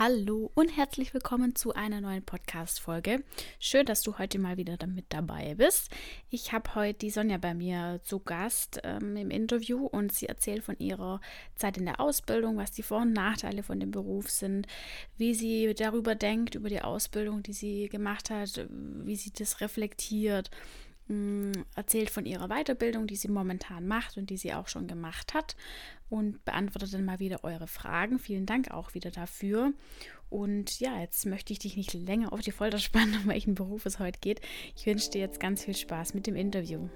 Hallo und herzlich willkommen zu einer neuen Podcast-Folge. Schön, dass du heute mal wieder damit dabei bist. Ich habe heute die Sonja bei mir zu Gast ähm, im Interview und sie erzählt von ihrer Zeit in der Ausbildung, was die Vor- und Nachteile von dem Beruf sind, wie sie darüber denkt, über die Ausbildung, die sie gemacht hat, wie sie das reflektiert erzählt von ihrer Weiterbildung, die sie momentan macht und die sie auch schon gemacht hat und beantwortet dann mal wieder eure Fragen. Vielen Dank auch wieder dafür. Und ja, jetzt möchte ich dich nicht länger auf die Folter spannen, um welchen Beruf es heute geht. Ich wünsche dir jetzt ganz viel Spaß mit dem Interview.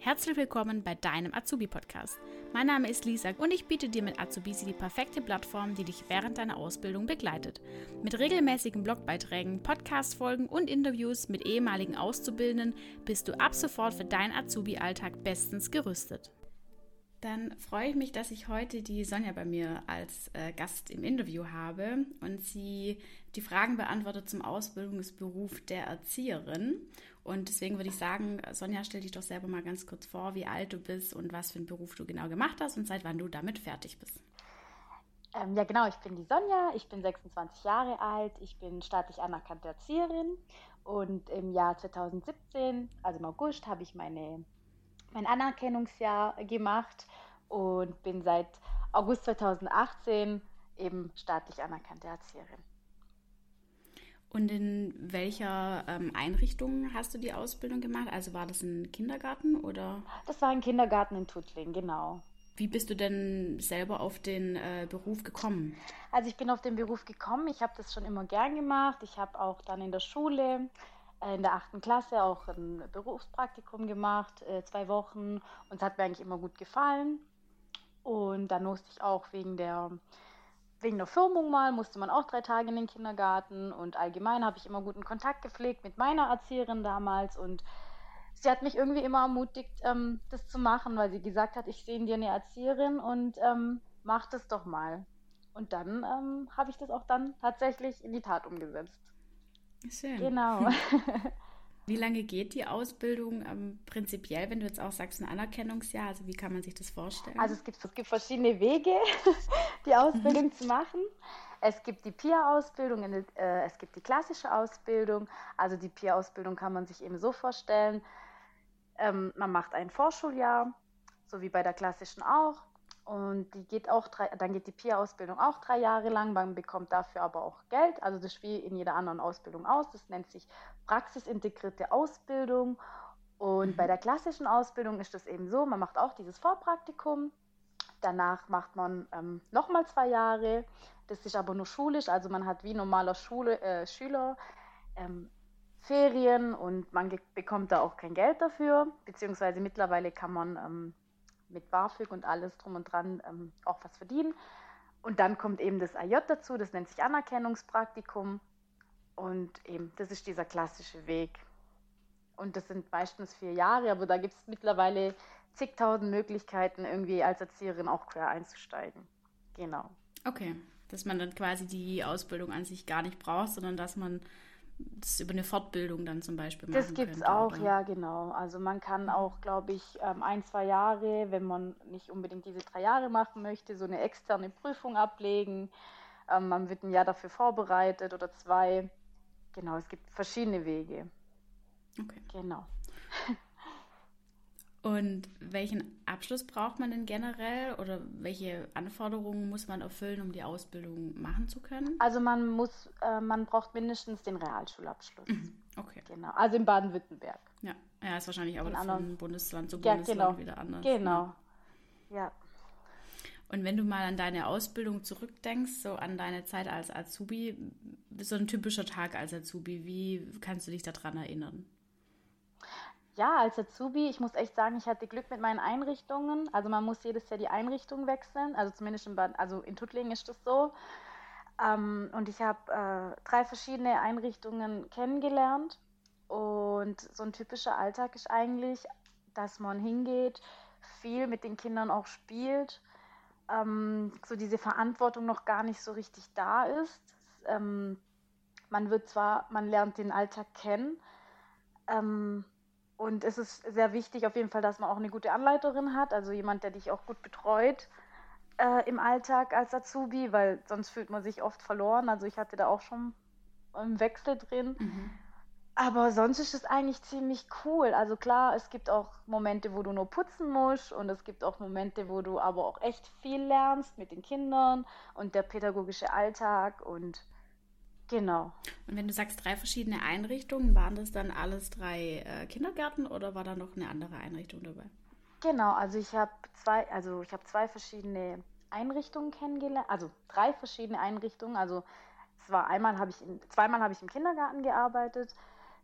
Herzlich willkommen bei deinem Azubi-Podcast. Mein Name ist Lisa und ich biete dir mit Azubisi die perfekte Plattform, die dich während deiner Ausbildung begleitet. Mit regelmäßigen Blogbeiträgen, Podcast-Folgen und Interviews mit ehemaligen Auszubildenden bist du ab sofort für deinen Azubi-Alltag bestens gerüstet. Dann freue ich mich, dass ich heute die Sonja bei mir als äh, Gast im Interview habe und sie die Fragen beantwortet zum Ausbildungsberuf der Erzieherin. Und deswegen würde ich sagen, Sonja, stell dich doch selber mal ganz kurz vor, wie alt du bist und was für einen Beruf du genau gemacht hast und seit wann du damit fertig bist. Ähm, ja, genau, ich bin die Sonja, ich bin 26 Jahre alt, ich bin staatlich anerkannte Erzieherin und im Jahr 2017, also im August, habe ich meine mein Anerkennungsjahr gemacht und bin seit August 2018 eben staatlich anerkannte Erzieherin. Und in welcher ähm, Einrichtung hast du die Ausbildung gemacht? Also war das ein Kindergarten oder? Das war ein Kindergarten in Tuttling, genau. Wie bist du denn selber auf den äh, Beruf gekommen? Also ich bin auf den Beruf gekommen. Ich habe das schon immer gern gemacht. Ich habe auch dann in der Schule äh, in der achten Klasse auch ein Berufspraktikum gemacht, äh, zwei Wochen. Und es hat mir eigentlich immer gut gefallen. Und dann musste ich auch wegen der, wegen der Firmung mal, musste man auch drei Tage in den Kindergarten. Und allgemein habe ich immer guten Kontakt gepflegt mit meiner Erzieherin damals. Und sie hat mich irgendwie immer ermutigt, ähm, das zu machen, weil sie gesagt hat, ich sehe in dir eine Erzieherin und ähm, mach das doch mal. Und dann ähm, habe ich das auch dann tatsächlich in die Tat umgesetzt. Schön. Genau. Wie lange geht die Ausbildung ähm, prinzipiell, wenn du jetzt auch sagst, ein Anerkennungsjahr? Also wie kann man sich das vorstellen? Also es gibt, es gibt verschiedene Wege, die Ausbildung mhm. zu machen. Es gibt die PIA-Ausbildung, äh, es gibt die klassische Ausbildung. Also die PIA-Ausbildung kann man sich eben so vorstellen, ähm, man macht ein Vorschuljahr, so wie bei der klassischen auch. Und die geht auch drei, dann geht die PIA-Ausbildung auch drei Jahre lang. Man bekommt dafür aber auch Geld. Also das spielt in jeder anderen Ausbildung aus. Das nennt sich praxisintegrierte Ausbildung. Und mhm. bei der klassischen Ausbildung ist das eben so, man macht auch dieses Vorpraktikum. Danach macht man ähm, nochmal zwei Jahre. Das ist aber nur schulisch, also man hat wie normaler Schule, äh, Schüler ähm, Ferien und man bekommt da auch kein Geld dafür. Beziehungsweise mittlerweile kann man ähm, mit BAföG und alles drum und dran ähm, auch was verdienen. Und dann kommt eben das AJ dazu, das nennt sich Anerkennungspraktikum. Und eben, das ist dieser klassische Weg. Und das sind meistens vier Jahre, aber da gibt es mittlerweile zigtausend Möglichkeiten, irgendwie als Erzieherin auch quer einzusteigen. Genau. Okay, dass man dann quasi die Ausbildung an sich gar nicht braucht, sondern dass man das über eine Fortbildung dann zum Beispiel machen Das gibt es auch, oder? ja, genau. Also man kann mhm. auch, glaube ich, ähm, ein, zwei Jahre, wenn man nicht unbedingt diese drei Jahre machen möchte, so eine externe Prüfung ablegen. Ähm, man wird ein Jahr dafür vorbereitet oder zwei. Genau, es gibt verschiedene Wege. Okay. Genau. Und welchen Abschluss braucht man denn generell oder welche Anforderungen muss man erfüllen, um die Ausbildung machen zu können? Also man muss, äh, man braucht mindestens den Realschulabschluss. Mhm. Okay. Genau. Also in Baden-Württemberg. Ja. ja, ist wahrscheinlich aber von Bundesland zu Bundesland ja, genau. wieder anders. Genau. Ja. Und wenn du mal an deine Ausbildung zurückdenkst, so an deine Zeit als Azubi, so ein typischer Tag als Azubi, wie kannst du dich daran erinnern? Ja, als Azubi, ich muss echt sagen, ich hatte Glück mit meinen Einrichtungen. Also man muss jedes Jahr die Einrichtung wechseln. Also zumindest in, Bad, also in Tuttlingen ist das so. Ähm, und ich habe äh, drei verschiedene Einrichtungen kennengelernt. Und so ein typischer Alltag ist eigentlich, dass man hingeht, viel mit den Kindern auch spielt, ähm, so diese Verantwortung noch gar nicht so richtig da ist. Ähm, man wird zwar, man lernt den Alltag kennen, ähm, und es ist sehr wichtig auf jeden Fall, dass man auch eine gute Anleiterin hat, also jemand, der dich auch gut betreut. äh, im Alltag als Azubi, weil sonst fühlt man sich oft verloren. Also ich hatte da auch schon einen Wechsel drin. Mhm. Aber sonst ist es eigentlich ziemlich cool. Also klar, es gibt auch Momente, wo du nur putzen musst und es gibt auch Momente, wo du aber auch echt viel lernst mit den Kindern und der pädagogische Alltag und genau. Und wenn du sagst drei verschiedene Einrichtungen, waren das dann alles drei äh, Kindergärten oder war da noch eine andere Einrichtung dabei? Genau, also ich habe zwei, also ich habe zwei verschiedene Einrichtungen kennengelernt, also drei verschiedene Einrichtungen. Also es war einmal habe ich in, zweimal habe ich im Kindergarten gearbeitet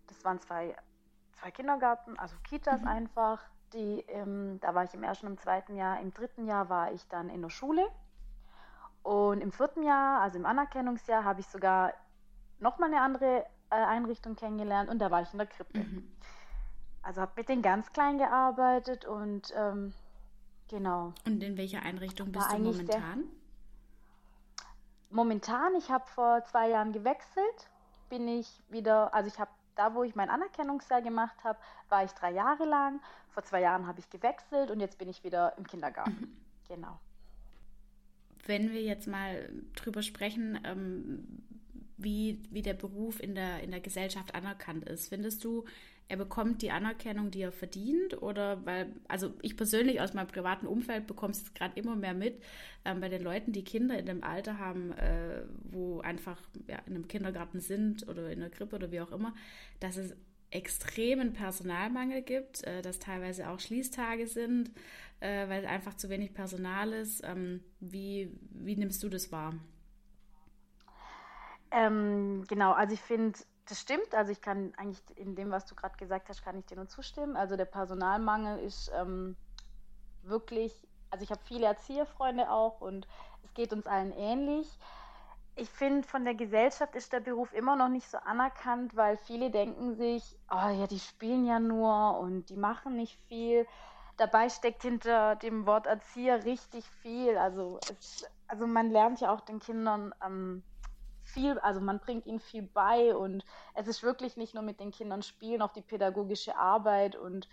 das waren zwei, zwei Kindergarten, also Kitas mhm. einfach. Die, ähm, da war ich im ersten und im zweiten Jahr. Im dritten Jahr war ich dann in der Schule. Und im vierten Jahr, also im Anerkennungsjahr, habe ich sogar nochmal eine andere äh, Einrichtung kennengelernt und da war ich in der Krippe. Mhm. Also habe mit den ganz Kleinen gearbeitet und ähm, genau. Und in welcher Einrichtung bist du momentan? momentan, ich habe vor zwei Jahren gewechselt, bin ich wieder, also ich habe da, wo ich mein Anerkennungsjahr gemacht habe, war ich drei Jahre lang. Vor zwei Jahren habe ich gewechselt und jetzt bin ich wieder im Kindergarten. Mhm. Genau. Wenn wir jetzt mal drüber sprechen, ähm, wie, wie der Beruf in der, in der Gesellschaft anerkannt ist, findest du, er bekommt die Anerkennung, die er verdient? Oder weil, also ich persönlich aus meinem privaten Umfeld bekomme es gerade immer mehr mit, ähm, bei den Leuten, die Kinder in dem Alter haben, äh, wo einfach ja, in einem Kindergarten sind oder in der Krippe oder wie auch immer, dass es extremen Personalmangel gibt, äh, dass teilweise auch Schließtage sind, äh, weil einfach zu wenig Personal ist. Ähm, wie, wie nimmst du das wahr? Ähm, genau, also ich finde, das stimmt. Also ich kann eigentlich in dem, was du gerade gesagt hast, kann ich dir nur zustimmen. Also der Personalmangel ist ähm, wirklich, also ich habe viele Erzieherfreunde auch und es geht uns allen ähnlich. Ich finde, von der Gesellschaft ist der Beruf immer noch nicht so anerkannt, weil viele denken sich, oh ja, die spielen ja nur und die machen nicht viel. Dabei steckt hinter dem Wort Erzieher richtig viel. Also, es, also man lernt ja auch den Kindern ähm, viel, also man bringt ihnen viel bei und es ist wirklich nicht nur mit den Kindern spielen, auch die pädagogische Arbeit und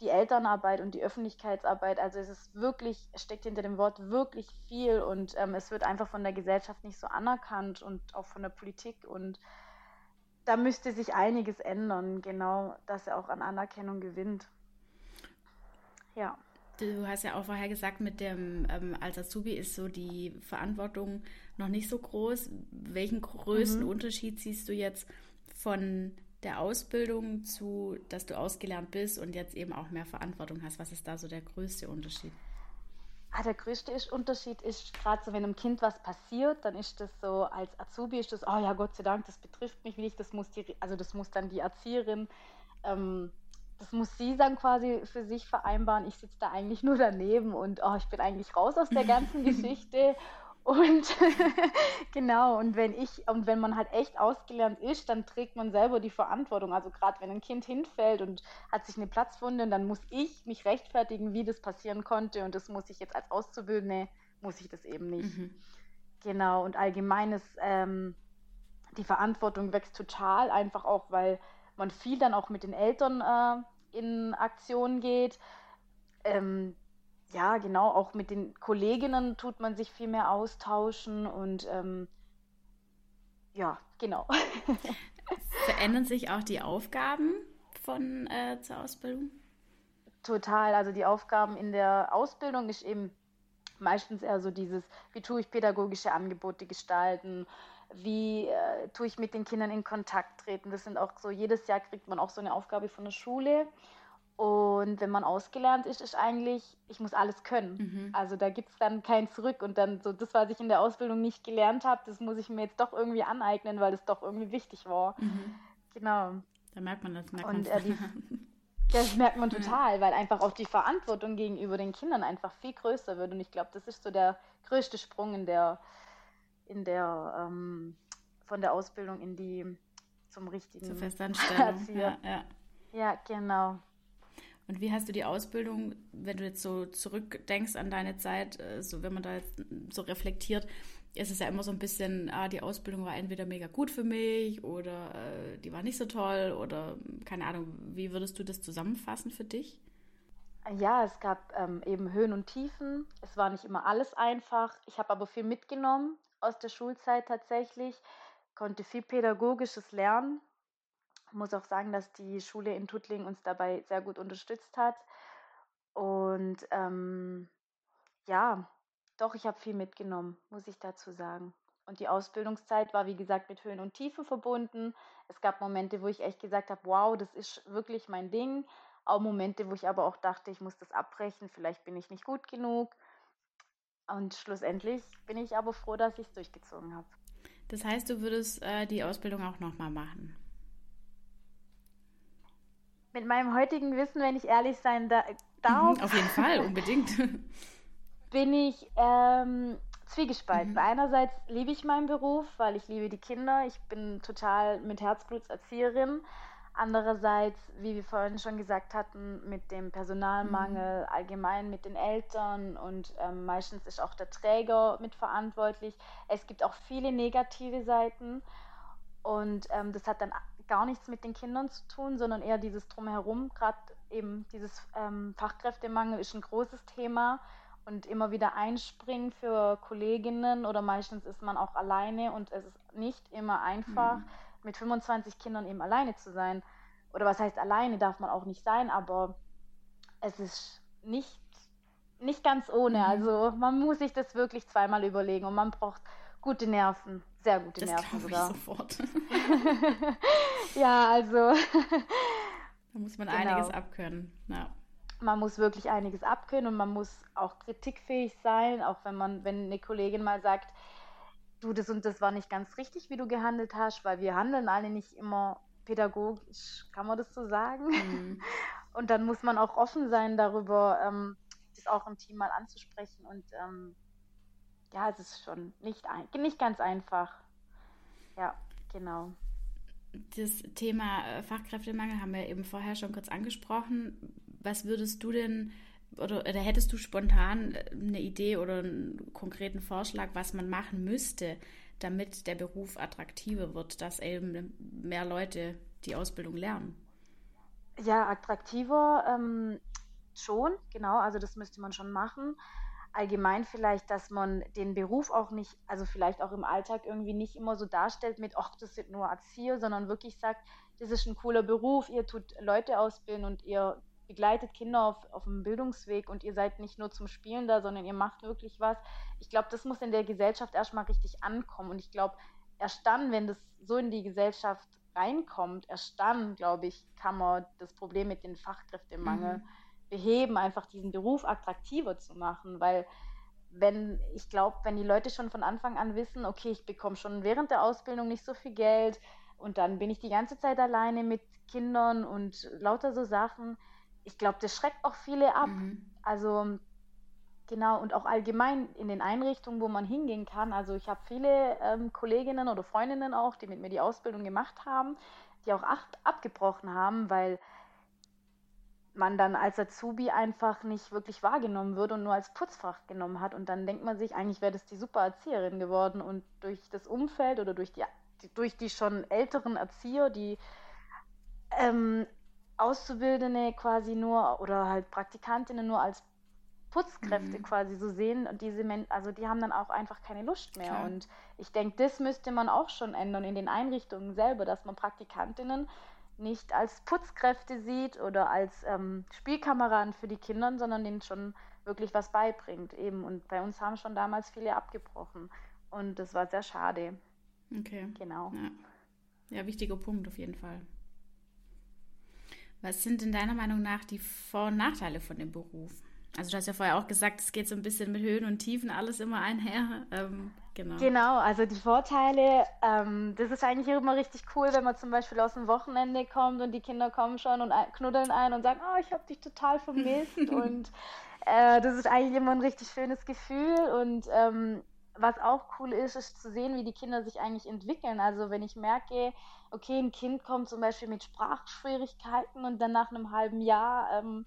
die Elternarbeit und die Öffentlichkeitsarbeit. Also es ist wirklich, steckt hinter dem Wort wirklich viel und ähm, es wird einfach von der Gesellschaft nicht so anerkannt und auch von der Politik und da müsste sich einiges ändern, genau, dass er auch an Anerkennung gewinnt. Ja. Du hast ja auch vorher gesagt, mit dem ähm, als Azubi ist so die Verantwortung noch nicht so groß. Welchen größten mhm. Unterschied siehst du jetzt von der Ausbildung zu, dass du ausgelernt bist und jetzt eben auch mehr Verantwortung hast? Was ist da so der größte Unterschied? Ah, der größte Unterschied ist gerade so, wenn einem Kind was passiert, dann ist das so, als Azubi ist das, oh ja, Gott sei Dank, das betrifft mich nicht, das muss die, also das muss dann die Erzieherin, ähm, das muss sie dann quasi für sich vereinbaren. Ich sitze da eigentlich nur daneben und oh, ich bin eigentlich raus aus der ganzen Geschichte und genau, und wenn ich, und wenn man halt echt ausgelernt ist, dann trägt man selber die Verantwortung. Also gerade wenn ein Kind hinfällt und hat sich eine Platzwunde, dann muss ich mich rechtfertigen, wie das passieren konnte. Und das muss ich jetzt als Auszubildende, muss ich das eben nicht. Mhm. Genau, und allgemeines, ähm, die Verantwortung wächst total, einfach auch, weil man viel dann auch mit den Eltern äh, in Aktion geht. Ähm, ja, genau, auch mit den Kolleginnen tut man sich viel mehr austauschen und ähm, ja, genau. Verändern sich auch die Aufgaben von äh, zur Ausbildung? Total. Also die Aufgaben in der Ausbildung ist eben meistens eher so dieses, wie tue ich pädagogische Angebote gestalten, wie äh, tue ich mit den Kindern in Kontakt treten. Das sind auch so, jedes Jahr kriegt man auch so eine Aufgabe von der Schule. Und wenn man ausgelernt ist, ist eigentlich, ich muss alles können. Mhm. Also da gibt es dann kein Zurück. Und dann so das, was ich in der Ausbildung nicht gelernt habe, das muss ich mir jetzt doch irgendwie aneignen, weil das doch irgendwie wichtig war. Mhm. Genau. Da merkt man das, merkt Und, äh, die, das merkt man total, weil einfach auch die Verantwortung gegenüber den Kindern einfach viel größer wird. Und ich glaube, das ist so der größte Sprung in der, in der, ähm, von der Ausbildung in die zum richtigen Zur Festanstellung. ja, ja. ja, genau. Und wie hast du die Ausbildung, wenn du jetzt so zurückdenkst an deine Zeit, äh, so wenn man da jetzt so reflektiert, ist es ja immer so ein bisschen, ah, die Ausbildung war entweder mega gut für mich oder äh, die war nicht so toll oder keine Ahnung, wie würdest du das zusammenfassen für dich? Ja, es gab ähm, eben Höhen und Tiefen. Es war nicht immer alles einfach. Ich habe aber viel mitgenommen aus der Schulzeit tatsächlich, konnte viel Pädagogisches lernen. Muss auch sagen, dass die Schule in Tuttlingen uns dabei sehr gut unterstützt hat. Und ähm, ja, doch, ich habe viel mitgenommen, muss ich dazu sagen. Und die Ausbildungszeit war, wie gesagt, mit Höhen und Tiefen verbunden. Es gab Momente, wo ich echt gesagt habe, wow, das ist wirklich mein Ding. Auch Momente, wo ich aber auch dachte, ich muss das abbrechen, vielleicht bin ich nicht gut genug. Und schlussendlich bin ich aber froh, dass ich es durchgezogen habe. Das heißt, du würdest äh, die Ausbildung auch nochmal machen? Mit meinem heutigen Wissen, wenn ich ehrlich sein da darf. Mhm, auf jeden Fall, unbedingt. bin ich ähm, zwiegespalten. Mhm. Einerseits liebe ich meinen Beruf, weil ich liebe die Kinder. Ich bin total mit Herzblut Erzieherin. Andererseits, wie wir vorhin schon gesagt hatten, mit dem Personalmangel, mhm. allgemein mit den Eltern und ähm, meistens ist auch der Träger mitverantwortlich. Es gibt auch viele negative Seiten und ähm, das hat dann gar nichts mit den Kindern zu tun, sondern eher dieses Drumherum. Gerade eben dieses ähm, Fachkräftemangel ist ein großes Thema und immer wieder einspringen für Kolleginnen oder meistens ist man auch alleine und es ist nicht immer einfach. Mhm mit 25 Kindern eben alleine zu sein. Oder was heißt alleine, darf man auch nicht sein, aber es ist nicht, nicht ganz ohne. Mhm. Also man muss sich das wirklich zweimal überlegen und man braucht gute Nerven, sehr gute das Nerven sogar. Ich sofort. ja, also. da muss man genau. einiges abkönnen. Ja. Man muss wirklich einiges abkönnen und man muss auch kritikfähig sein, auch wenn man, wenn eine Kollegin mal sagt, du, das und das war nicht ganz richtig, wie du gehandelt hast, weil wir handeln alle nicht immer pädagogisch, kann man das so sagen? Mhm. Und dann muss man auch offen sein darüber, ähm, das auch im Team mal anzusprechen. Und ähm, ja, es ist schon nicht, ein, nicht ganz einfach. Ja, genau. Das Thema äh, Fachkräftemangel haben wir eben vorher schon kurz angesprochen. Was würdest du denn oder, oder hättest du spontan äh, eine Idee oder einen konkreten Vorschlag, was man machen müsste, damit der Beruf attraktiver wird, dass eben mehr Leute die Ausbildung lernen? Ja, attraktiver ähm, schon, genau, also das müsste man schon machen. Allgemein vielleicht, dass man den Beruf auch nicht, also vielleicht auch im Alltag irgendwie nicht immer so darstellt mit, ach, das sind nur Erzieher, sondern wirklich sagt, das ist ein cooler Beruf, ihr tut Leute ausbilden und ihr begleitet Kinder auf, auf dem Bildungsweg und ihr seid nicht nur zum Spielen da, sondern ihr macht wirklich was. Ich glaube, das muss in der Gesellschaft erstmal richtig ankommen. Und ich glaube, erst dann, wenn das so in die Gesellschaft reinkommt, erst dann, glaube ich, kann man das Problem mit dem Fachkräftemangel mhm. Beheben, einfach diesen Beruf attraktiver zu machen, weil wenn, ich glaube, wenn die Leute schon von Anfang an wissen, okay, ich bekomme schon während der Ausbildung nicht so viel Geld und dann bin ich die ganze Zeit alleine mit Kindern und lauter so Sachen, ich glaube, das schreckt auch viele ab. Mhm. Also genau und auch allgemein in den Einrichtungen, wo man hingehen kann. Also ich habe viele ähm, Kolleginnen oder Freundinnen auch, die mit mir die Ausbildung gemacht haben, die auch acht abgebrochen haben, weil man dann als Azubi einfach nicht wirklich wahrgenommen wird und nur als Putzfach genommen hat. Und dann denkt man sich, eigentlich wäre das die super Erzieherin geworden. Und durch das Umfeld oder durch die, durch die schon älteren Erzieher, die ähm, Auszubildende quasi nur oder halt Praktikantinnen nur als Putzkräfte mhm. quasi so sehen und diese Men also die haben dann auch einfach keine Lust mehr Klar. und ich denke, das müsste man auch schon ändern in den Einrichtungen selber, dass man Praktikantinnen nicht als Putzkräfte sieht oder als ähm, Spielkameraden für die Kinder, sondern denen schon wirklich was beibringt eben und bei uns haben schon damals viele abgebrochen und das war sehr schade. Okay. Genau. Ja. ja, wichtiger Punkt auf jeden Fall. Was sind in deiner Meinung nach die Vor- und Nachteile von dem Beruf? Also du hast ja vorher auch gesagt, es geht so ein bisschen mit Höhen und Tiefen alles immer einher. Ähm, genau. Genau, also die Vorteile, ähm, das ist eigentlich immer richtig cool, wenn man zum Beispiel aus dem Wochenende kommt und die Kinder kommen schon und knuddeln ein und sagen, oh, ich habe dich total vermisst. und äh, das ist eigentlich immer ein richtig schönes Gefühl. Und ähm, was auch cool ist, ist zu sehen, wie die Kinder sich eigentlich entwickeln. Also wenn ich merke, okay, ein Kind kommt zum Beispiel mit Sprachschwierigkeiten und dann nach einem halben Jahr ähm,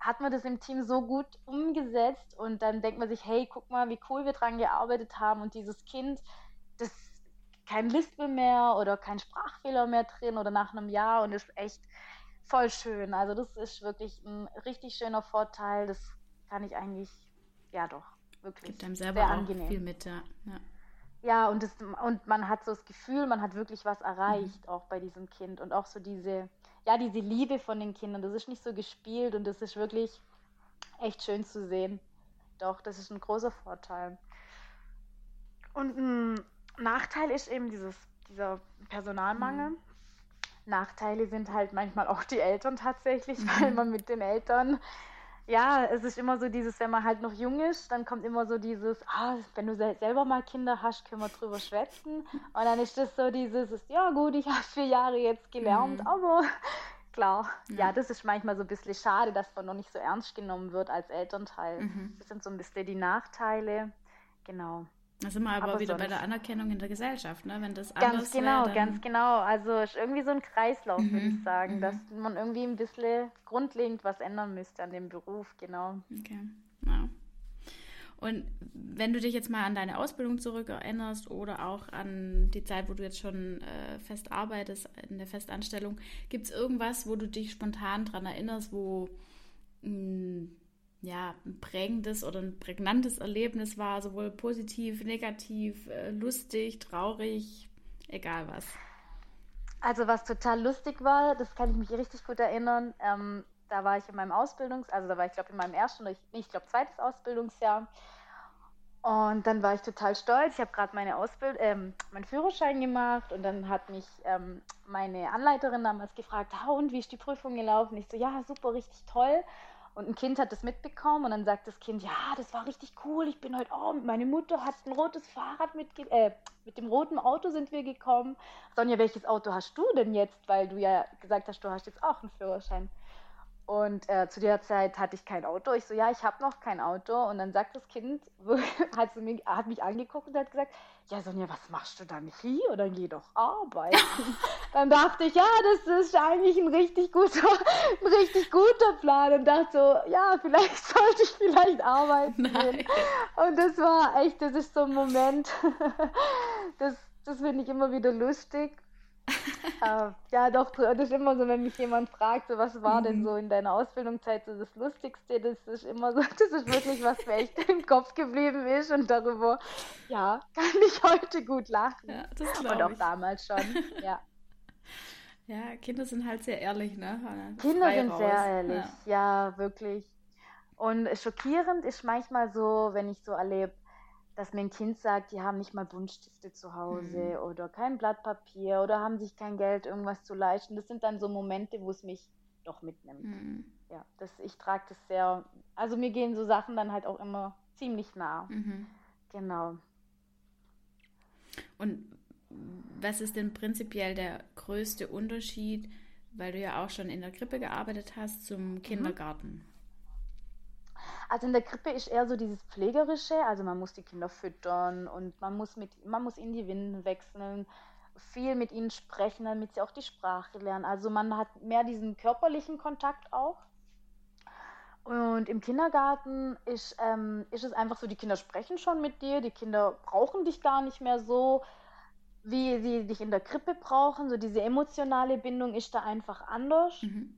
hat man das im Team so gut umgesetzt und dann denkt man sich, hey, guck mal, wie cool wir dran gearbeitet haben und dieses Kind, das kein Lispel mehr oder kein Sprachfehler mehr drin oder nach einem Jahr und ist echt voll schön. Also das ist wirklich ein richtig schöner Vorteil. Das kann ich eigentlich, ja doch, wirklich. Gibt einem selber auch angenehm. viel mit, ja. ja. Ja, und, das, und man hat so das Gefühl, man hat wirklich was erreicht, mhm. auch bei diesem Kind. Und auch so diese, ja, diese Liebe von den Kindern. Das ist nicht so gespielt und das ist wirklich echt schön zu sehen. Doch, das ist ein großer Vorteil. Und ein Nachteil ist eben dieses, dieser Personalmangel. Mhm. Nachteile sind halt manchmal auch die Eltern tatsächlich, mhm. weil man mit den Eltern ja, es ist immer so dieses, wenn man halt noch jung ist, dann kommt immer so dieses, ah, wenn du selber mal Kinder hast, können wir drüber schwätzen. Und dann ist das so dieses, ja gut, ich habe vier Jahre jetzt gelernt, mhm. aber klar, ja. ja. das ist manchmal so ein bisschen schade, dass man noch nicht so ernst genommen wird als Elternteil. Mhm. Das sind so ein bisschen die Nachteile. Genau. Da sind wir aber, aber wieder sonst. bei der Anerkennung in der Gesellschaft, ne? Wenn das ganz genau, wär, ganz genau. Also ist irgendwie so ein Kreislauf, mhm. würde ich sagen, mhm. dass man irgendwie ein bisschen grundlegend was ändern müsste an dem Beruf, genau. Okay. Ja. Und wenn du dich jetzt mal an deine Ausbildung zurückerinnerst oder auch an die Zeit, wo du jetzt schon äh, fest arbeitest, in der Festanstellung, gibt es irgendwas, wo du dich spontan daran erinnerst, wo mh, hm, ja, ein prägendes oder ein prägnantes Erlebnis war, sowohl positiv, negativ, äh, lustig, traurig, egal was. Also was total lustig war, das kann ich mich richtig gut erinnern. Ähm, da war ich in meinem Ausbildungs-, also da war ich glaube in meinem ersten oder ich, ich glaube zweites Ausbildungsjahr. Und dann war ich total stolz. Ich habe gerade meine Ausbild ähm, meinen Führerschein gemacht und dann hat mich ähm, meine Anleiterin damals gefragt, ah, und wie ist die Prüfung gelaufen? Ich so, ja, super, richtig toll. Und ein Kind hat das mitbekommen und dann sagt das Kind, ja, das war richtig cool. Ich bin heute, oh, meine Mutter hat ein rotes Fahrrad mitge äh, mit dem roten Auto sind wir gekommen. Sonja, welches Auto hast du denn jetzt? Weil du ja gesagt hast, du hast jetzt auch einen Führerschein. Und äh, zu der Zeit hatte ich kein Auto. Ich so, ja, ich habe noch kein Auto. Und dann sagt das Kind, hat, mir, hat mich angeguckt und hat gesagt, ja, Sonja, was machst du dann hier? Oder geh doch arbeiten. dann dachte ich, ja, das ist eigentlich ein richtig guter, ein richtig guter Plan. Und dachte so, ja, vielleicht sollte ich vielleicht arbeiten gehen. Und das war echt, das ist so ein Moment, das, das finde ich immer wieder lustig äh, ja, doch, das ist immer so, wenn mich jemand fragt, so, was war mhm. denn so in deiner Ausbildungszeit so das Lustigste, das ist immer so, das ist wirklich was mir echt im Kopf geblieben ist und darüber, ja, kann ich heute gut lachen. Ja, das und auch ich. damals schon, ja. Ja, Kinder sind halt sehr ehrlich, ne? Kinder Frei sind raus. sehr ehrlich, ja. ja, wirklich. Und schockierend ist manchmal so, wenn ich so erlebe, dass mir ein Kind sagt, die haben nicht mal Buntstifte zu Hause mhm. oder kein Blatt Papier oder haben sich kein Geld, irgendwas zu leisten. Das sind dann so Momente, wo es mich doch mitnimmt. Mhm. Ja, das, ich trage das sehr, also mir gehen so Sachen dann halt auch immer ziemlich nah. Mhm. Genau. Und was ist denn prinzipiell der größte Unterschied, weil du ja auch schon in der Krippe gearbeitet hast, zum mhm. Kindergarten? Also in der Krippe ist eher so dieses Pflegerische, also man muss die Kinder füttern und man muss mit, man muss ihnen die Windeln wechseln, viel mit ihnen sprechen, damit sie auch die Sprache lernen. Also man hat mehr diesen körperlichen Kontakt auch. Und im Kindergarten ist, ähm, ist es einfach so, die Kinder sprechen schon mit dir, die Kinder brauchen dich gar nicht mehr so, wie sie dich in der Krippe brauchen. So diese emotionale Bindung ist da einfach anders. Mhm.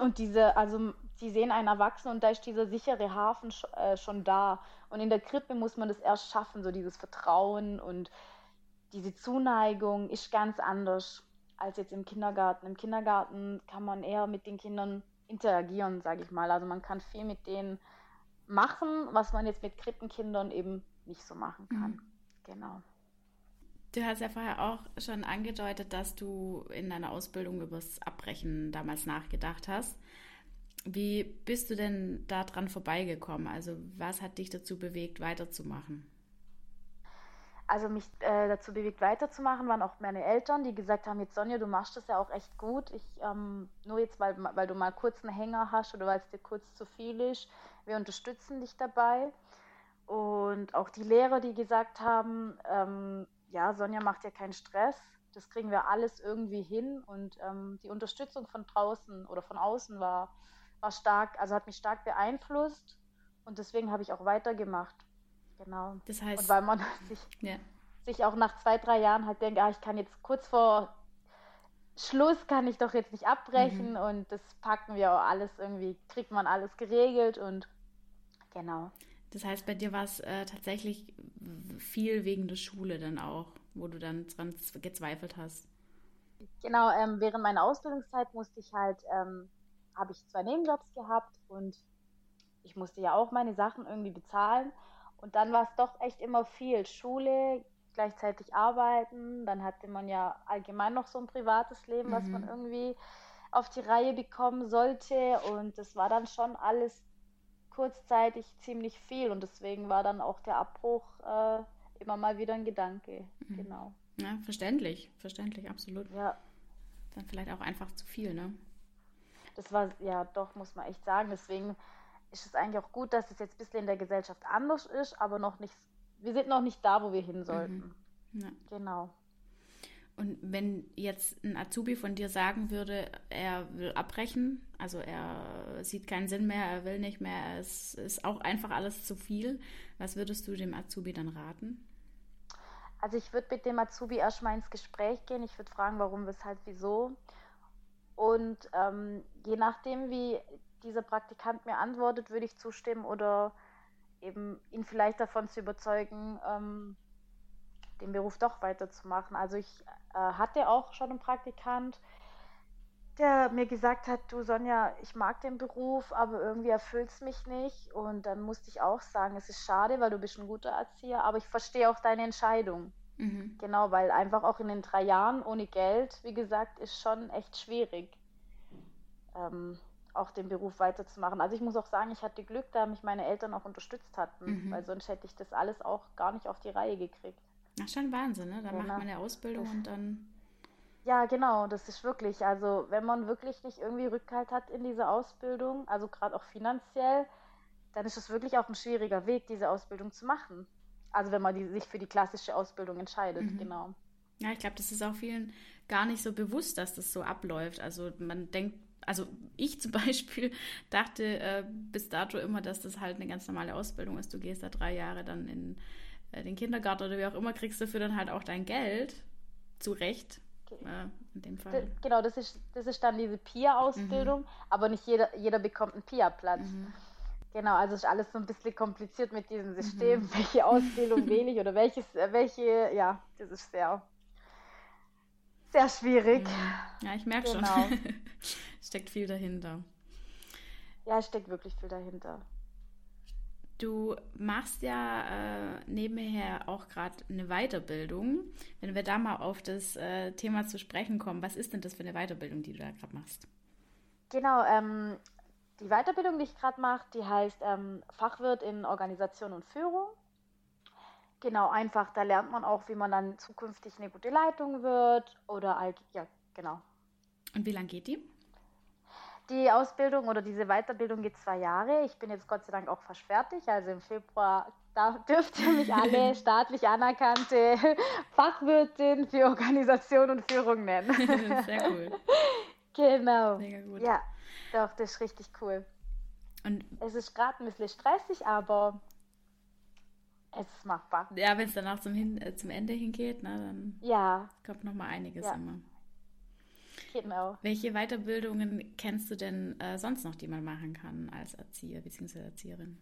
Und diese, also die sehen einen Erwachsenen und da ist dieser sichere Hafen äh, schon da. Und in der Krippe muss man das erst schaffen, so dieses Vertrauen und diese Zuneigung ist ganz anders als jetzt im Kindergarten. Im Kindergarten kann man eher mit den Kindern interagieren, sage ich mal. Also man kann viel mit denen machen, was man jetzt mit Krippenkindern eben nicht so machen kann. Mhm. Genau. Du hast ja vorher auch schon angedeutet, dass du in deiner Ausbildung über das Abbrechen damals nachgedacht hast. Wie bist du denn daran vorbeigekommen? Also was hat dich dazu bewegt, weiterzumachen? Also mich äh, dazu bewegt, weiterzumachen, waren auch meine Eltern, die gesagt haben, jetzt Sonja, du machst das ja auch echt gut. Ich, ähm, nur jetzt, weil, weil du mal kurz einen Hänger hast oder weil es dir kurz zu viel ist, wir unterstützen dich dabei. Und auch die Lehrer, die gesagt haben, ähm, ja, Sonja macht ja keinen Stress, das kriegen wir alles irgendwie hin. Und ähm, die Unterstützung von draußen oder von außen war war stark, also hat mich stark beeinflusst und deswegen habe ich auch weitergemacht. Genau. Das heißt. Und weil man sich, ja. sich auch nach zwei, drei Jahren halt denkt, ah, ich kann jetzt kurz vor Schluss kann ich doch jetzt nicht abbrechen mhm. und das packen wir auch alles irgendwie, kriegt man alles geregelt und genau. Das heißt, bei dir war es äh, tatsächlich viel wegen der Schule dann auch, wo du dann dran gezweifelt hast. Genau, ähm, während meiner Ausbildungszeit musste ich halt, ähm, habe ich zwei Nebenjobs gehabt und ich musste ja auch meine Sachen irgendwie bezahlen. Und dann war es doch echt immer viel. Schule, gleichzeitig arbeiten. Dann hatte man ja allgemein noch so ein privates Leben, mhm. was man mhm. irgendwie auf die Reihe bekommen sollte. Und das war dann schon alles kurzzeitig ziemlich viel. Und deswegen war dann auch der Abbruch äh, immer mal wieder ein Gedanke. Mhm. Genau. Ja, verständlich, verständlich, absolut. Ja. Dann vielleicht auch einfach zu viel, ne? Das war, ja, doch, muss man echt sagen. Deswegen ist es eigentlich auch gut, dass es jetzt ein bisschen in der Gesellschaft anders ist, aber noch nicht, wir sind noch nicht da, wo wir hin sollten. Mhm. Ja. Genau. Und wenn jetzt ein Azubi von dir sagen würde, er will abbrechen, also er sieht keinen Sinn mehr, er will nicht mehr, es ist auch einfach alles zu viel, was würdest du dem Azubi dann raten? Also ich würde mit dem Azubi erstmal ins Gespräch gehen, ich würde fragen, warum, weshalb, wieso. Und ähm, je nachdem, wie dieser Praktikant mir antwortet, würde ich zustimmen oder eben ihn vielleicht davon zu überzeugen, ähm, den Beruf doch weiterzumachen. Also ich äh, hatte auch schon einen Praktikant, der mir gesagt hat, du Sonja, ich mag den Beruf, aber irgendwie erfüllt es mich nicht. Und dann musste ich auch sagen, es ist schade, weil du bist ein guter Erzieher, aber ich verstehe auch deine Entscheidung. Mhm. Genau, weil einfach auch in den drei Jahren ohne Geld, wie gesagt, ist schon echt schwierig. Ähm, auch den Beruf weiterzumachen. Also ich muss auch sagen, ich hatte Glück, da mich meine Eltern auch unterstützt hatten, mhm. weil sonst hätte ich das alles auch gar nicht auf die Reihe gekriegt. Ach, schon Wahnsinn, ne? Da ja, macht man eine Ausbildung und dann. Ja, genau, das ist wirklich, also wenn man wirklich nicht irgendwie Rückhalt hat in dieser Ausbildung, also gerade auch finanziell, dann ist es wirklich auch ein schwieriger Weg, diese Ausbildung zu machen. Also wenn man die, sich für die klassische Ausbildung entscheidet, mhm. genau. Ja, ich glaube, das ist auch vielen gar nicht so bewusst, dass das so abläuft. Also man denkt also ich zum Beispiel dachte äh, bis dato immer, dass das halt eine ganz normale Ausbildung ist. Du gehst da drei Jahre dann in äh, den Kindergarten oder wie auch immer, kriegst dafür dann halt auch dein Geld zurecht. Okay. Äh, in dem Fall. Genau, das ist, das ist dann diese PIA-Ausbildung, mhm. aber nicht jeder, jeder bekommt einen PIA-Platz. Mhm. Genau, also ist alles so ein bisschen kompliziert mit diesem System, mhm. welche Ausbildung ich oder welches, äh, welche, ja, das ist sehr sehr schwierig. Mhm. Ja, ich merke genau. schon. steckt viel dahinter. Ja, es steckt wirklich viel dahinter. Du machst ja äh, nebenher auch gerade eine Weiterbildung. Wenn wir da mal auf das äh, Thema zu sprechen kommen, was ist denn das für eine Weiterbildung, die du da gerade machst? Genau, ähm, die Weiterbildung, die ich gerade mache, die heißt ähm, Fachwirt in Organisation und Führung. Genau, einfach, da lernt man auch, wie man dann zukünftig eine gute Leitung wird oder, ja, genau. Und wie lange geht die? Die Ausbildung oder diese Weiterbildung geht zwei Jahre. Ich bin jetzt Gott sei Dank auch fast fertig. Also im Februar da dürft ihr mich alle staatlich anerkannte Fachwirtin für Organisation und Führung nennen. Sehr cool. Genau. Mega gut. Ja, doch, das ist richtig cool. Und es ist gerade ein bisschen stressig, aber es ist machbar. Ja, wenn es danach zum, hin, äh, zum Ende hingeht, ne, dann ja. kommt noch mal einiges ja. immer. Genau. Welche Weiterbildungen kennst du denn äh, sonst noch, die man machen kann als Erzieher bzw. Erzieherin?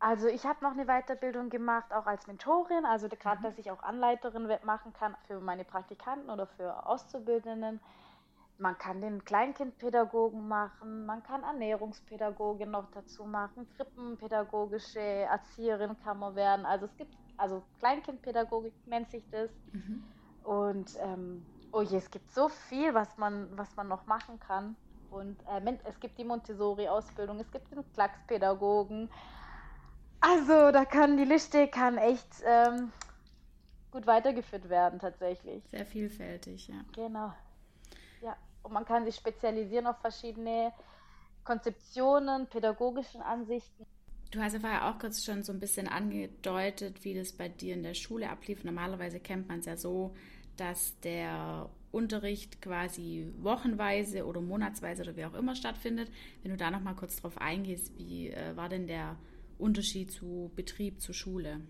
Also ich habe noch eine Weiterbildung gemacht, auch als Mentorin, also gerade, mhm. dass ich auch Anleiterin machen kann für meine Praktikanten oder für Auszubildenden. Man kann den Kleinkindpädagogen machen, man kann Ernährungspädagogin noch dazu machen, Krippenpädagogische Erzieherin kann man werden. Also es gibt, also Kleinkindpädagogik nennt sich das. Mhm. Und ähm, oh je, es gibt so viel, was man, was man noch machen kann. Und äh, es gibt die Montessori-Ausbildung, es gibt den Klackspädagogen. Also da kann die Liste kann echt ähm, gut weitergeführt werden tatsächlich. Sehr vielfältig, ja. Genau. Und man kann sich spezialisieren auf verschiedene Konzeptionen, pädagogischen Ansichten. Du hast ja vorher auch kurz schon so ein bisschen angedeutet, wie das bei dir in der Schule ablief. Normalerweise kennt man es ja so, dass der Unterricht quasi wochenweise oder monatsweise oder wie auch immer stattfindet. Wenn du da noch mal kurz drauf eingehst, wie äh, war denn der Unterschied zu Betrieb, zu Schule?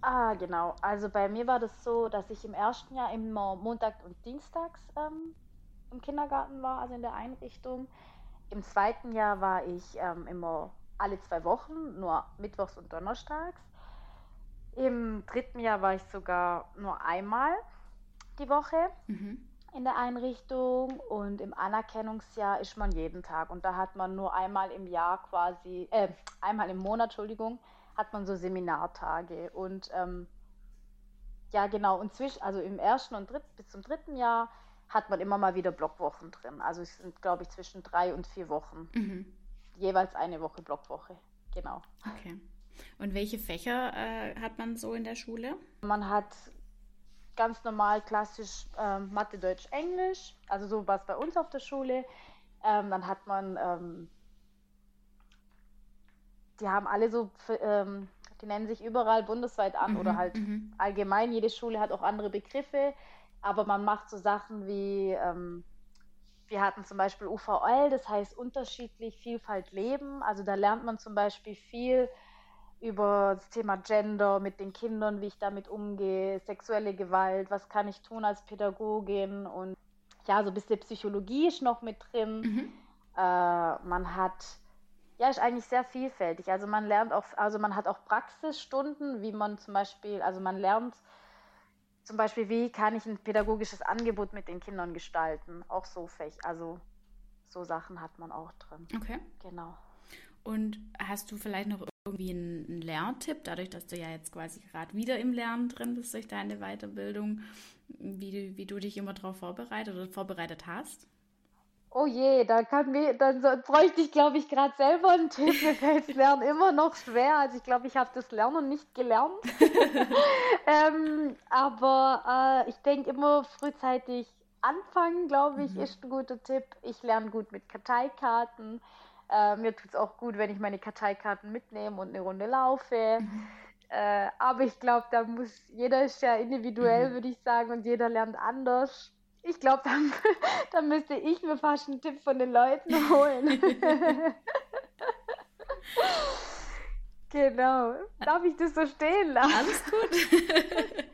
Ah, genau. Also bei mir war das so, dass ich im ersten Jahr immer Montag und Dienstags ähm, im Kindergarten war, also in der Einrichtung. Im zweiten Jahr war ich ähm, immer alle zwei Wochen, nur mittwochs und donnerstags. Im dritten Jahr war ich sogar nur einmal die Woche mhm. in der Einrichtung und im Anerkennungsjahr ist man jeden Tag und da hat man nur einmal im Jahr quasi, äh, einmal im Monat, Entschuldigung, hat man so Seminartage und ähm, ja genau und zwischen, also im ersten und dritten bis zum dritten Jahr hat man immer mal wieder Blockwochen drin. Also es sind glaube ich zwischen drei und vier Wochen. Mhm. Jeweils eine Woche Blockwoche, genau. Okay. Und welche Fächer äh, hat man so in der Schule? Man hat ganz normal klassisch ähm, Mathe, Deutsch, Englisch, also so was bei uns auf der Schule. Ähm, dann hat man, ähm, die haben alle so, ähm, die nennen sich überall bundesweit an mhm, oder halt mhm. allgemein, jede Schule hat auch andere Begriffe, aber man macht so Sachen wie, ähm, wir hatten zum Beispiel UVL, das heißt unterschiedlich, Vielfalt leben, also da lernt man zum Beispiel viel über das Thema Gender mit den Kindern, wie ich damit umgehe, sexuelle Gewalt, was kann ich tun als Pädagogin und ja, so ein bisschen Psychologie ist noch mit drin. Mhm. Äh, man hat, ja, ist eigentlich sehr vielfältig. Also man lernt auch, also man hat auch Praxisstunden, wie man zum Beispiel, also man lernt zum Beispiel, wie kann ich ein pädagogisches Angebot mit den Kindern gestalten. Auch so Fäch, also so Sachen hat man auch drin. Okay. Genau. Und hast du vielleicht noch irgendwie einen Lerntipp, dadurch, dass du ja jetzt quasi gerade wieder im Lernen drin bist durch deine Weiterbildung, wie du, wie du dich immer darauf vorbereitet oder vorbereitet hast? Oh je, da kann mir, dann so, bräuchte ich, glaube ich, gerade selber einen Tipp. Mir fällt das Lernen immer noch schwer. Also ich glaube, ich habe das Lernen nicht gelernt. ähm, aber äh, ich denke immer frühzeitig anfangen, glaube ich, mhm. ist ein guter Tipp. Ich lerne gut mit Karteikarten. Äh, mir tut es auch gut, wenn ich meine Karteikarten mitnehme und eine Runde laufe. Mhm. Äh, aber ich glaube, da muss jeder ist ja individuell, mhm. würde ich sagen, und jeder lernt anders. Ich glaube, dann, dann müsste ich mir fast einen Tipp von den Leuten holen. genau. Darf ich das so stehen lassen? Alles gut.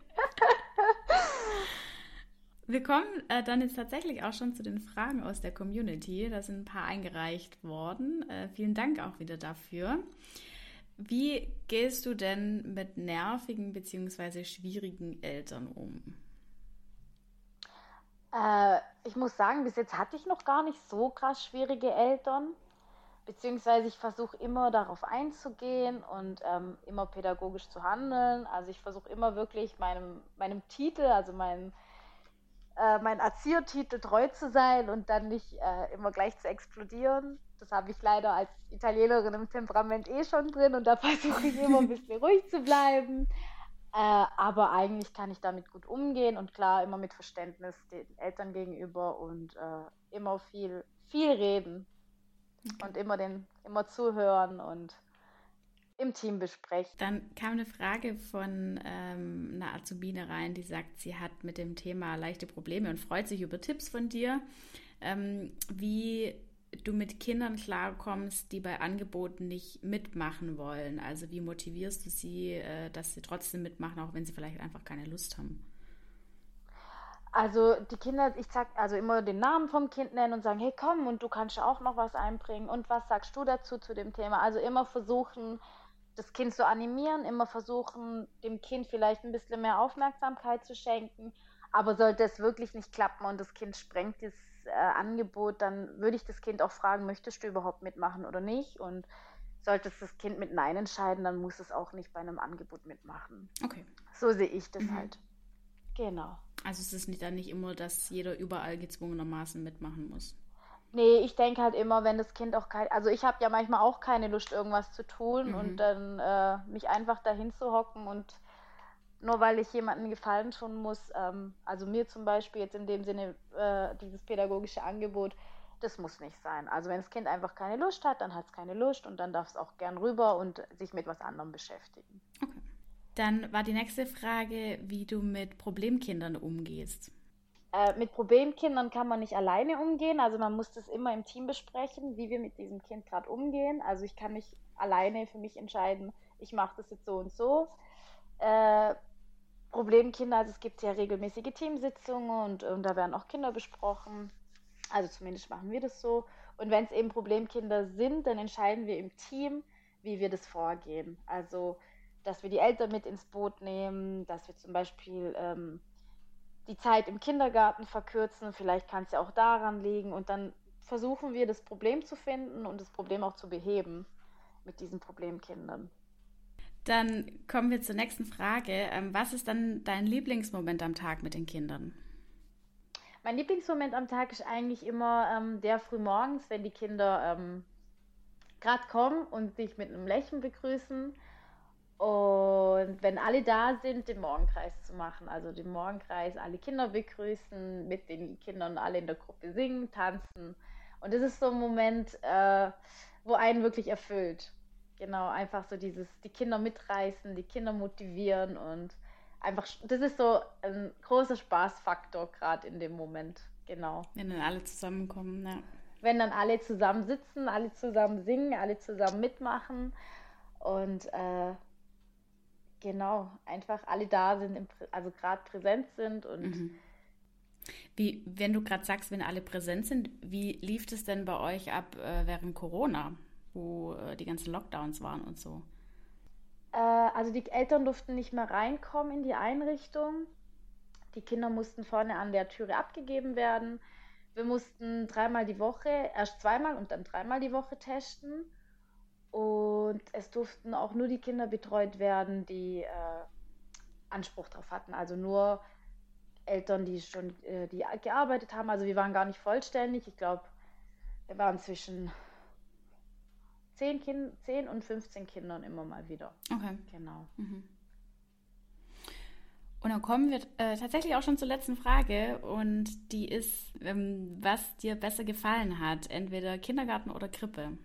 Wir kommen äh, dann jetzt tatsächlich auch schon zu den Fragen aus der Community. Da sind ein paar eingereicht worden. Äh, vielen Dank auch wieder dafür. Wie gehst du denn mit nervigen bzw. schwierigen Eltern um? Äh, ich muss sagen, bis jetzt hatte ich noch gar nicht so krass schwierige Eltern. Beziehungsweise ich versuche immer darauf einzugehen und ähm, immer pädagogisch zu handeln. Also ich versuche immer wirklich meinem, meinem Titel, also meinem äh, mein Erziehertitel treu zu sein und dann nicht äh, immer gleich zu explodieren. Das habe ich leider als Italienerin im Temperament eh schon drin und da versuche ich immer ein bisschen ruhig zu bleiben. Äh, aber eigentlich kann ich damit gut umgehen und klar immer mit Verständnis den Eltern gegenüber und äh, immer viel, viel reden okay. und immer den, immer zuhören und im Team besprechen. Dann kam eine Frage von ähm, einer Azubine rein, die sagt, sie hat mit dem Thema leichte Probleme und freut sich über Tipps von dir, ähm, wie du mit Kindern klarkommst, die bei Angeboten nicht mitmachen wollen. Also wie motivierst du sie, äh, dass sie trotzdem mitmachen, auch wenn sie vielleicht einfach keine Lust haben? Also die Kinder, ich sag also immer den Namen vom Kind nennen und sagen, hey komm und du kannst auch noch was einbringen und was sagst du dazu zu dem Thema? Also immer versuchen, das Kind zu animieren, immer versuchen, dem Kind vielleicht ein bisschen mehr Aufmerksamkeit zu schenken. Aber sollte es wirklich nicht klappen und das Kind sprengt das äh, Angebot, dann würde ich das Kind auch fragen, möchtest du überhaupt mitmachen oder nicht? Und sollte es das Kind mit Nein entscheiden, dann muss es auch nicht bei einem Angebot mitmachen. Okay. So sehe ich das mhm. halt. Genau. Also es ist nicht dann nicht immer, dass jeder überall gezwungenermaßen mitmachen muss. Nee, ich denke halt immer, wenn das Kind auch kein, also ich habe ja manchmal auch keine Lust, irgendwas zu tun mhm. und dann äh, mich einfach dahin zu hocken und nur weil ich jemandem gefallen tun muss, ähm, also mir zum Beispiel jetzt in dem Sinne äh, dieses pädagogische Angebot, das muss nicht sein. Also wenn das Kind einfach keine Lust hat, dann hat es keine Lust und dann darf es auch gern rüber und sich mit was anderem beschäftigen. Okay. Dann war die nächste Frage, wie du mit Problemkindern umgehst. Äh, mit Problemkindern kann man nicht alleine umgehen. Also man muss das immer im Team besprechen, wie wir mit diesem Kind gerade umgehen. Also ich kann nicht alleine für mich entscheiden, ich mache das jetzt so und so. Äh, Problemkinder, also es gibt ja regelmäßige Teamsitzungen und, und da werden auch Kinder besprochen. Also zumindest machen wir das so. Und wenn es eben Problemkinder sind, dann entscheiden wir im Team, wie wir das vorgehen. Also, dass wir die Eltern mit ins Boot nehmen, dass wir zum Beispiel ähm, die Zeit im Kindergarten verkürzen. Vielleicht kann es ja auch daran liegen. Und dann versuchen wir, das Problem zu finden und das Problem auch zu beheben mit diesen Problemkindern. Dann kommen wir zur nächsten Frage. Ähm, was ist dann dein Lieblingsmoment am Tag mit den Kindern? Mein Lieblingsmoment am Tag ist eigentlich immer ähm, der frühmorgens, wenn die Kinder ähm, gerade kommen und dich mit einem Lächeln begrüßen. Und wenn alle da sind, den Morgenkreis zu machen. Also den Morgenkreis, alle Kinder begrüßen, mit den Kindern alle in der Gruppe singen, tanzen. Und das ist so ein Moment, äh, wo einen wirklich erfüllt. Genau, einfach so dieses, die Kinder mitreißen, die Kinder motivieren und einfach, das ist so ein großer Spaßfaktor gerade in dem Moment. Genau. Wenn dann alle zusammenkommen, ja. Wenn dann alle zusammen sitzen, alle zusammen singen, alle zusammen mitmachen und äh, genau, einfach alle da sind, also gerade präsent sind und mhm. Wie, wenn du gerade sagst, wenn alle präsent sind, wie lief es denn bei euch ab äh, während Corona, wo äh, die ganzen Lockdowns waren und so? Äh, also die Eltern durften nicht mehr reinkommen in die Einrichtung. Die Kinder mussten vorne an der Türe abgegeben werden. Wir mussten dreimal die Woche, erst zweimal und dann dreimal die Woche testen. Und es durften auch nur die Kinder betreut werden, die äh, Anspruch darauf hatten. Also nur Eltern, die schon äh, die gearbeitet haben. Also wir waren gar nicht vollständig. Ich glaube, wir waren zwischen 10, kind, 10 und 15 Kindern immer mal wieder. Okay. Genau. Mhm. Und dann kommen wir äh, tatsächlich auch schon zur letzten Frage und die ist, ähm, was dir besser gefallen hat, entweder Kindergarten oder Krippe?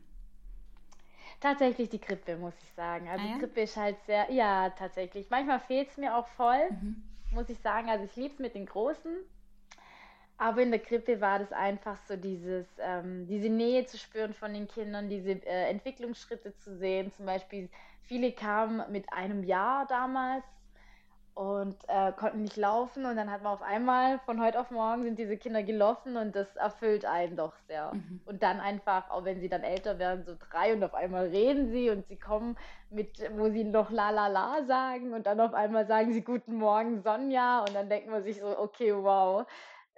Tatsächlich die Krippe, muss ich sagen. Also ah, ja? Krippe ist halt sehr, ja, tatsächlich. Manchmal fehlt es mir auch voll, mhm. muss ich sagen. Also ich liebe es mit den Großen, aber in der Krippe war das einfach so dieses, ähm, diese Nähe zu spüren von den Kindern, diese äh, Entwicklungsschritte zu sehen. Zum Beispiel, viele kamen mit einem Jahr damals und äh, konnten nicht laufen und dann hat man auf einmal von heute auf morgen sind diese Kinder gelaufen und das erfüllt einen doch sehr. Mhm. Und dann einfach, auch wenn sie dann älter werden, so drei und auf einmal reden sie und sie kommen mit, wo sie noch la la la sagen und dann auf einmal sagen sie Guten Morgen Sonja und dann denkt man sich so, okay, wow,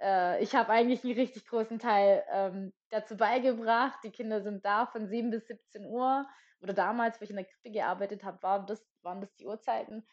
äh, ich habe eigentlich einen richtig großen Teil ähm, dazu beigebracht. Die Kinder sind da von 7 bis 17 Uhr. Oder damals, wo ich in der Krippe gearbeitet habe, waren das, waren das die Uhrzeiten.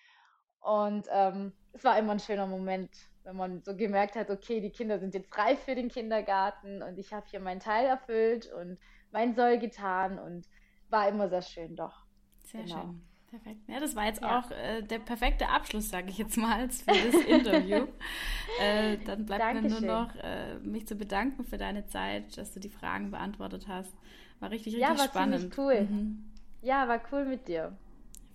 Und ähm, es war immer ein schöner Moment, wenn man so gemerkt hat, okay, die Kinder sind jetzt reif für den Kindergarten und ich habe hier meinen Teil erfüllt und mein Soll getan und war immer sehr schön, doch. Sehr genau. schön. Perfekt. Ja, das war jetzt ja. auch äh, der perfekte Abschluss, sage ich jetzt mal, für das Interview. äh, dann bleibt Dankeschön. mir nur noch, äh, mich zu bedanken für deine Zeit, dass du die Fragen beantwortet hast. War richtig, richtig ja, war spannend. cool. Mhm. Ja, war cool mit dir.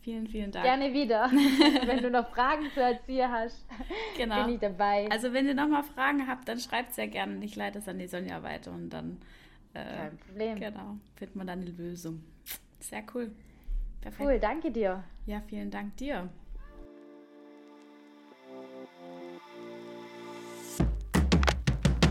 Vielen, vielen Dank. Gerne wieder. wenn du noch Fragen zu erzählen hast, genau. bin ich dabei. Also wenn ihr nochmal Fragen habt, dann schreibt sehr gerne. Ich leite es an die Sonja weiter und dann äh, Kein Problem. Genau, findet man dann eine Lösung. Sehr cool. Perfekt. Cool, danke dir. Ja, vielen Dank dir.